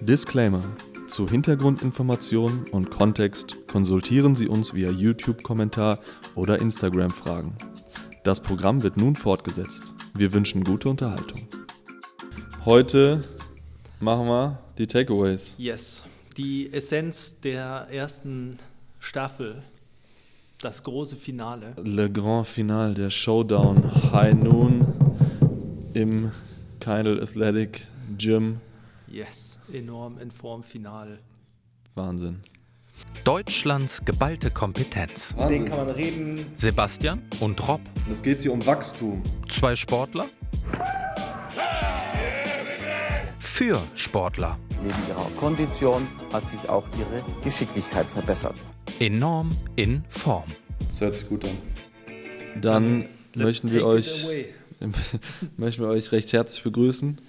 Disclaimer. Zu Hintergrundinformationen und Kontext konsultieren Sie uns via YouTube-Kommentar oder Instagram-Fragen. Das Programm wird nun fortgesetzt. Wir wünschen gute Unterhaltung. Heute machen wir die Takeaways. Yes, die Essenz der ersten Staffel, das große Finale. Le Grand Finale, der Showdown High Noon im Kindle Athletic Gym. Yes, enorm in Form final. Wahnsinn. Deutschlands geballte Kompetenz. Den kann man reden. Sebastian und Rob, Es geht hier um Wachstum. zwei Sportler. Für Sportler. Neben ihrer Kondition hat sich auch ihre Geschicklichkeit verbessert. Enorm in Form. Das hört sich gut an. Dann Let's möchten wir euch möchten wir euch recht herzlich begrüßen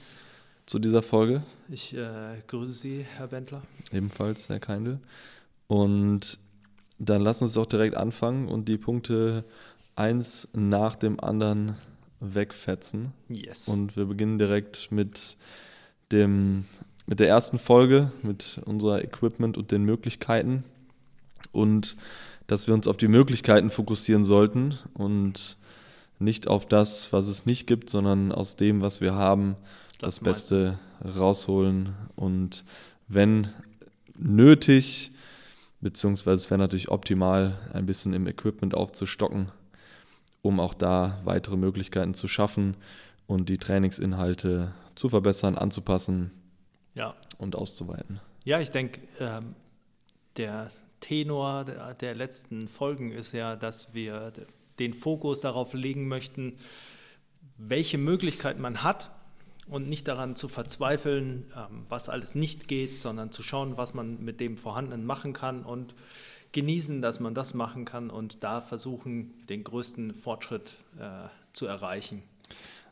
zu dieser Folge. Ich äh, grüße Sie, Herr Bentler. Ebenfalls, Herr Keindl. Und dann lassen uns doch direkt anfangen und die Punkte eins nach dem anderen wegfetzen. Yes. Und wir beginnen direkt mit, dem, mit der ersten Folge, mit unserer Equipment und den Möglichkeiten. Und dass wir uns auf die Möglichkeiten fokussieren sollten und nicht auf das, was es nicht gibt, sondern aus dem, was wir haben, das, Das Beste rausholen. Und wenn nötig, beziehungsweise es wäre natürlich optimal, ein bisschen im Equipment aufzustocken, um auch da weitere Möglichkeiten zu schaffen und die Trainingsinhalte zu verbessern, anzupassen ja. und auszuweiten. ja, ich denke, ähm, der Tenor der, der letzten Folgen ist ja, dass wir den Fokus darauf legen möchten, welche Möglichkeiten man hat und nicht daran zu verzweifeln, ähm, was alles nicht geht, sondern zu schauen, was man mit dem Vorhandenen machen kann und genießen, dass man das machen kann und da versuchen, den größten Fortschritt äh, zu erreichen.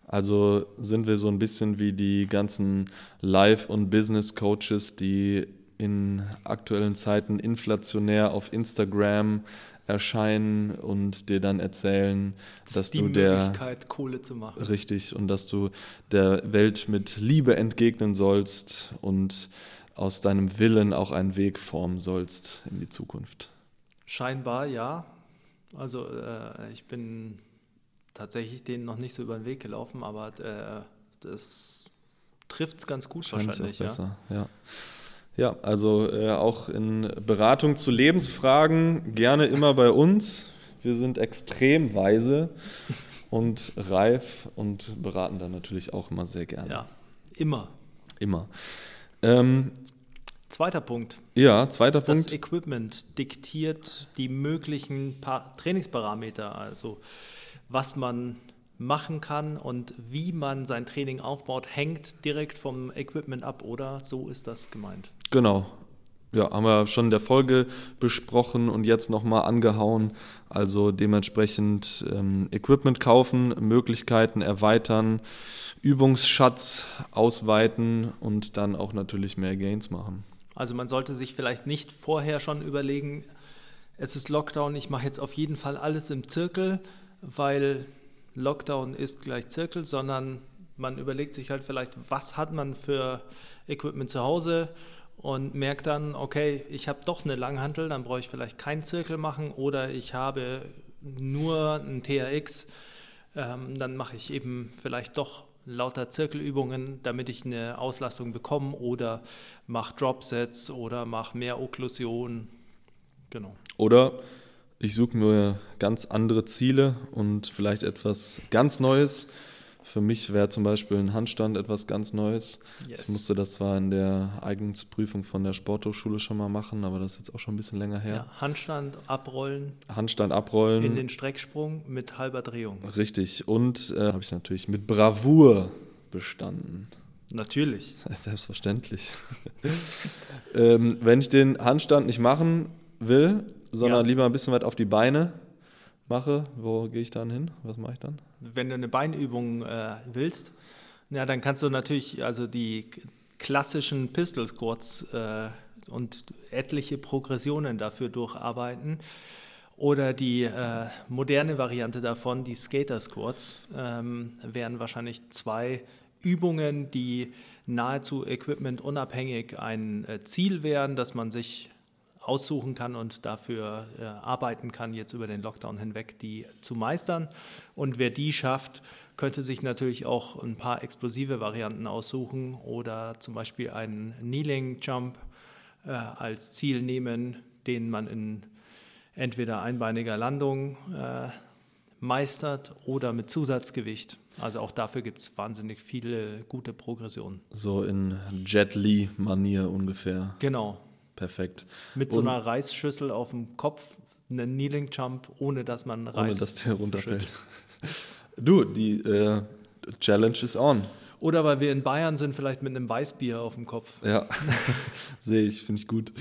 Also sind wir so ein bisschen wie die ganzen Life- und Business-Coaches, die in aktuellen Zeiten inflationär auf Instagram erscheinen und dir dann erzählen, Das dass du der Möglichkeit, Kohle zu machen. richtig und dass du der Welt mit Liebe entgegnen sollst und aus deinem Willen auch einen Weg formen sollst in die Zukunft. Scheinbar ja. Also äh, ich bin tatsächlich denen noch nicht so über den Weg gelaufen, aber äh, das trifft es ganz gut wahrscheinlich. auch Ja. besser, ja. Ja, also äh, auch in Beratung zu Lebensfragen gerne immer bei uns. Wir sind extrem weise und reif und beraten dann natürlich auch immer sehr gerne. ja, immer. Immer. Ähm, Zweiter Punkt. ja, zweiter Das Punkt. Equipment diktiert die möglichen pa Trainingsparameter, also was man machen kann und wie man sein Training aufbaut, hängt direkt vom Equipment ab, oder? So ist das gemeint. Genau. Ja, haben wir schon in der Folge besprochen und jetzt nochmal angehauen. Also dementsprechend ähm, Equipment kaufen, Möglichkeiten erweitern, Übungsschatz ausweiten und dann auch natürlich mehr Gains machen. Also man sollte sich vielleicht nicht vorher schon überlegen, es ist Lockdown, ich mache jetzt auf jeden Fall alles im Zirkel, weil Lockdown ist gleich Zirkel, sondern man überlegt sich halt vielleicht, was hat man für Equipment zu Hause und merkt dann, okay, ich habe doch eine Langhantel, dann brauche ich vielleicht keinen Zirkel machen oder ich habe nur einen TRX, ähm, dann mache ich eben vielleicht doch lauter Zirkelübungen, damit ich eine Auslastung bekomme oder mache Dropsets oder mache mehr Okklusion. Genau. Oder ich suche mir ganz andere Ziele und vielleicht etwas ganz Neues. Für mich wäre zum Beispiel ein Handstand etwas ganz Neues. Yes. Ich musste das zwar in der Eignungsprüfung von der Sporthochschule schon mal machen, aber das ist jetzt auch schon ein bisschen länger her. Ja, Handstand abrollen Handstand abrollen. in den Strecksprung mit halber Drehung. Richtig. Und äh, habe ich natürlich mit Bravour bestanden. Natürlich. Selbstverständlich. ähm, wenn ich den Handstand nicht machen will, sondern Ja. lieber ein bisschen weit auf die Beine mache, wo gehe ich dann hin? Was mache ich dann? Wenn du eine Beinübung äh, willst, ja, dann kannst du natürlich also die klassischen Pistol Squats äh, und etliche Progressionen dafür durcharbeiten. Oder die äh, moderne Variante davon, die Skater Squats, ähm, wären wahrscheinlich zwei Übungen, die nahezu equipmentunabhängig ein äh, Ziel wären, dass man sich aussuchen kann und dafür äh, arbeiten kann, jetzt über den Lockdown hinweg, die zu meistern. Und wer die schafft, könnte sich natürlich auch ein paar explosive Varianten aussuchen oder zum Beispiel einen Kneeling Jump äh, als Ziel nehmen, den man in entweder einbeiniger Landung äh, meistert oder mit Zusatzgewicht. Also auch dafür gibt es wahnsinnig viele gute Progressionen. So in Jet Li-Manier ungefähr. Genau. Perfekt. Mit so einer Reisschüssel auf dem Kopf, einen Kneeling Jump, ohne dass man Reis Ohne dass der runterfällt. Du, die äh, Challenge is on. Oder weil wir in Bayern sind, vielleicht mit einem Weißbier auf dem Kopf. Ja, sehe ich, finde ich gut.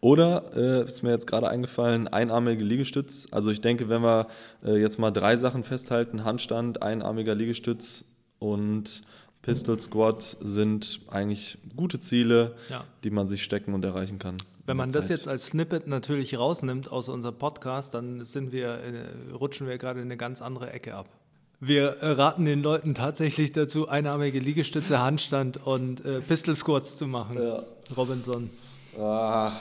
Oder äh, ist mir jetzt gerade eingefallen, einarmige Liegestütz. Also ich denke, wenn wir äh, jetzt mal drei Sachen festhalten, Handstand, einarmiger Liegestütz und Pistol Squat sind eigentlich gute Ziele, Ja. die man sich stecken und erreichen kann. Wenn man das jetzt als Snippet natürlich rausnimmt aus unserem Podcast, dann sind wir, äh, rutschen wir gerade in eine ganz andere Ecke ab. Wir äh, raten den Leuten tatsächlich dazu, einarmige Liegestütze, Handstand und äh, Pistol Squats zu machen. Ja. Robinson. Ah,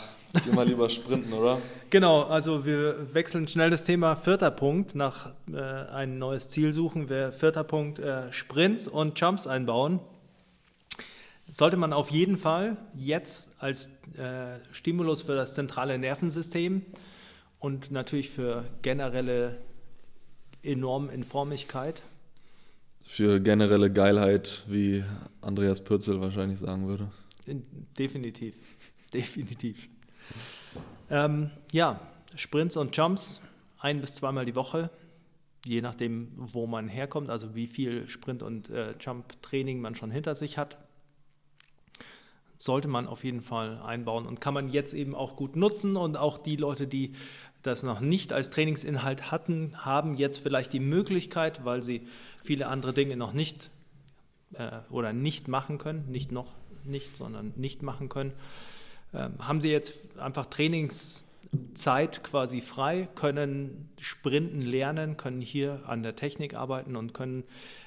geh mal lieber sprinten, oder? Genau, also wir wechseln schnell das Thema. Vierter Punkt, nach äh, ein neues Ziel suchen. Wir, vierter Punkt, äh, Sprints und Jumps einbauen. Sollte man auf jeden Fall jetzt als äh, Stimulus für das zentrale Nervensystem und natürlich für generelle Enorminformigkeit. Für generelle Geilheit, wie Andreas Pürzel wahrscheinlich sagen würde. In, definitiv, definitiv. Ähm, ja, Sprints und Jumps ein bis zweimal die Woche, je nachdem, wo man herkommt, also wie viel Sprint- und äh, Jump-Training man schon hinter sich hat. Sollte man auf jeden Fall einbauen und kann man jetzt eben auch gut nutzen und auch die Leute, die das noch nicht als Trainingsinhalt hatten, haben jetzt vielleicht die Möglichkeit, weil sie viele andere Dinge noch nicht äh, oder nicht machen können, nicht noch nicht, sondern nicht machen können, haben sie jetzt einfach Trainingszeit quasi frei, können sprinten lernen, können hier an der Technik arbeiten und können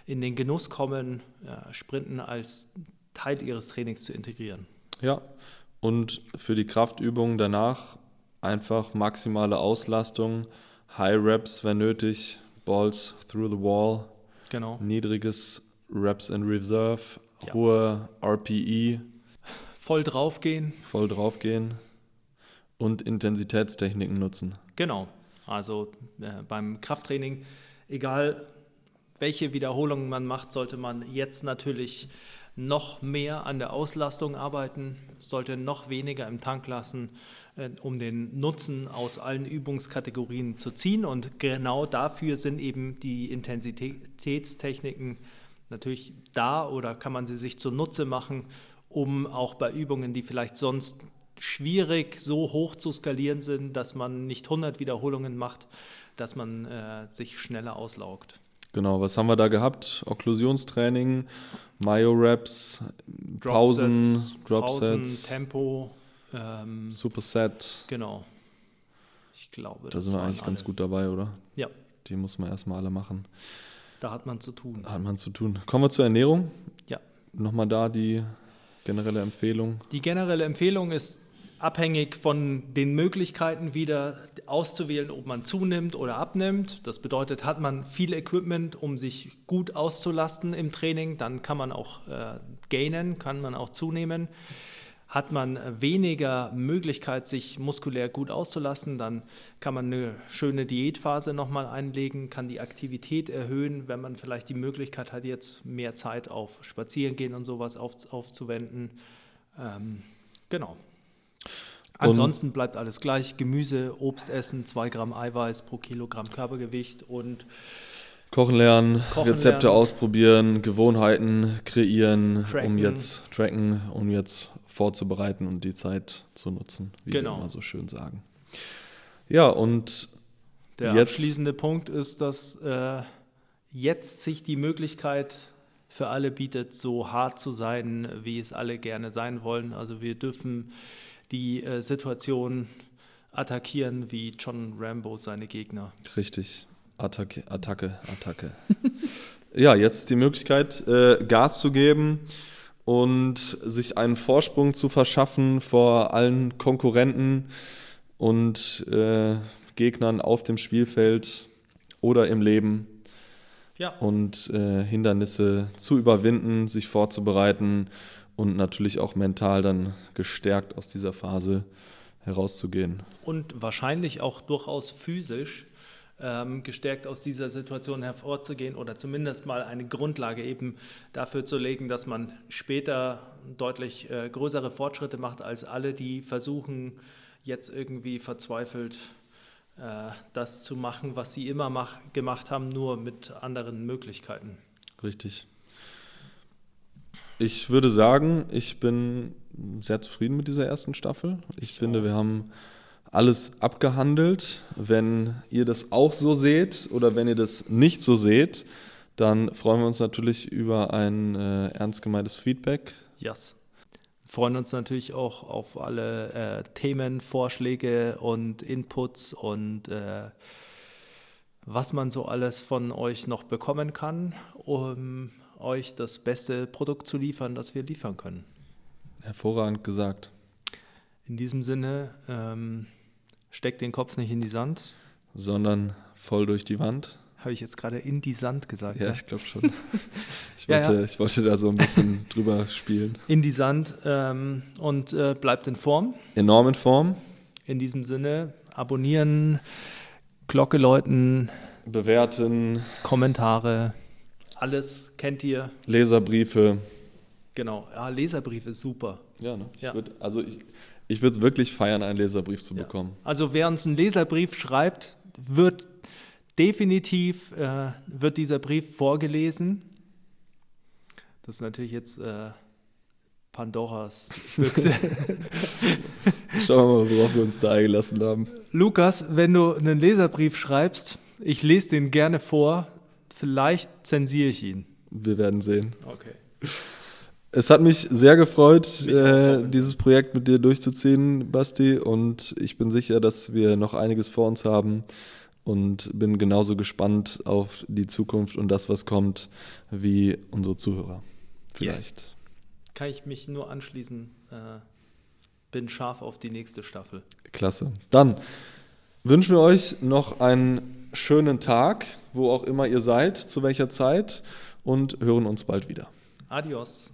in den Genuss kommen, äh, Sprinten als Teil ihres Trainings zu integrieren. Ja, und für die Kraftübungen danach einfach maximale Auslastung, High Reps, wenn nötig, Balls through the wall, Genau. niedriges Reps in Reserve, Ja. hohe RPE, Voll draufgehen. voll draufgehen und Intensitätstechniken nutzen. Genau. Also äh, beim Krafttraining, egal welche Wiederholungen man macht, sollte man jetzt natürlich noch mehr an der Auslastung arbeiten, sollte noch weniger im Tank lassen, äh, um den Nutzen aus allen Übungskategorien zu ziehen. Und genau dafür sind eben die Intensitätstechniken natürlich da oder kann man sie sich zunutze machen, um auch bei Übungen, die vielleicht sonst schwierig so hoch zu skalieren sind, dass man nicht 100 Wiederholungen macht, dass man äh, sich schneller auslaugt. Genau, was haben wir da gehabt? Okklusionstraining, Myo-Reps, Pausen, Dropsets, Pausen, Tempo, ähm, Superset. genau. Ich glaube, Da sind wir eigentlich ganz alle. gut dabei, oder? Ja, Die muss man erstmal alle machen. da hat man zu tun. Hat man zu tun. Kommen wir zur Ernährung. Ja. Nochmal da die generelle Empfehlung. Die generelle Empfehlung ist abhängig von den Möglichkeiten wieder auszuwählen, ob man zunimmt oder abnimmt. Das bedeutet, hat man viel Equipment, um sich gut auszulasten im Training, dann kann man auch äh, gainen, kann man auch zunehmen. Hat man weniger Möglichkeit, sich muskulär gut auszulasten, dann kann man eine schöne Diätphase nochmal einlegen, kann die Aktivität erhöhen, wenn man vielleicht die Möglichkeit hat, jetzt mehr Zeit auf Spazierengehen und sowas auf, aufzuwenden. Ähm, genau. Ansonsten bleibt alles gleich. Gemüse, Obst essen, 2 Gramm Eiweiß pro Kilogramm Körpergewicht und Kochen lernen, Kochen Rezepte lernen. ausprobieren, Gewohnheiten kreieren, um Tracken. jetzt tracken, um jetzt vorzubereiten und die Zeit zu nutzen, wie Genau. wir immer so schön sagen. Ja, und der Jetzt- abschließende Punkt ist, dass äh, jetzt sich die Möglichkeit für alle bietet, so hart zu sein, wie es alle gerne sein wollen. Also wir dürfen die äh, Situation attackieren wie John Rambo seine Gegner. richtig, Attacke, Attacke, Attacke. ja, jetzt ist die Möglichkeit, äh, Gas zu geben und sich einen Vorsprung zu verschaffen vor allen Konkurrenten und äh, Gegnern auf dem Spielfeld oder im Leben Ja. und äh, Hindernisse zu überwinden, sich vorzubereiten und natürlich auch mental dann gestärkt aus dieser Phase herauszugehen. Und wahrscheinlich auch durchaus physisch gestärkt aus dieser Situation hervorzugehen oder zumindest mal eine Grundlage eben dafür zu legen, dass man später deutlich äh, größere Fortschritte macht als alle, die versuchen, jetzt irgendwie verzweifelt äh, das zu machen, was sie immer mach gemacht haben, nur mit anderen Möglichkeiten. Richtig. Ich würde sagen, ich bin sehr zufrieden mit dieser ersten Staffel. Ich finde, wir haben alles abgehandelt. Wenn ihr das auch so seht oder wenn ihr das nicht so seht, dann freuen wir uns natürlich über ein äh, ernst gemeintes Feedback. Yes. Wir freuen uns natürlich auch auf alle äh, Themen, Vorschläge und Inputs und äh, was man so alles von euch noch bekommen kann, um euch das beste Produkt zu liefern, das wir liefern können. Hervorragend gesagt. In diesem Sinne, ähm, steckt den Kopf nicht in die Sand. Sondern voll durch die Wand. Habe ich jetzt gerade in die Sand gesagt? Ja, ne? ich glaube schon. Ich Ja, wollte, ja. ich wollte da so ein bisschen drüber spielen. In die Sand ähm, und äh, bleibt in Form. Enorm in Form. In diesem Sinne, abonnieren, Glocke läuten, Bewerten, Kommentare, alles kennt ihr. Leserbriefe. Genau, ja, Leserbrief ist super. Ja, ne? Ich Ja. würd, also ich, ich würde es wirklich feiern, einen Leserbrief zu bekommen. Also wer uns einen Leserbrief schreibt, wird definitiv, äh, wird dieser Brief vorgelesen. Das ist natürlich jetzt äh, Pandoras Büchse. Schauen wir mal, worauf wir uns da eingelassen haben. Lukas, wenn du einen Leserbrief schreibst, ich lese den gerne vor, vielleicht zensiere ich ihn. Wir werden sehen. Okay. Es hat mich sehr gefreut, äh, dieses Projekt mit dir durchzuziehen, Basti. Und ich bin sicher, dass wir noch einiges vor uns haben. Und bin genauso gespannt auf die Zukunft und das, was kommt, wie unsere Zuhörer. Vielleicht. Kann ich mich nur anschließen. Äh, bin scharf auf die nächste Staffel. Klasse. Dann wünschen wir euch noch einen schönen Tag, wo auch immer ihr seid, zu welcher Zeit, und hören uns bald wieder. Adios.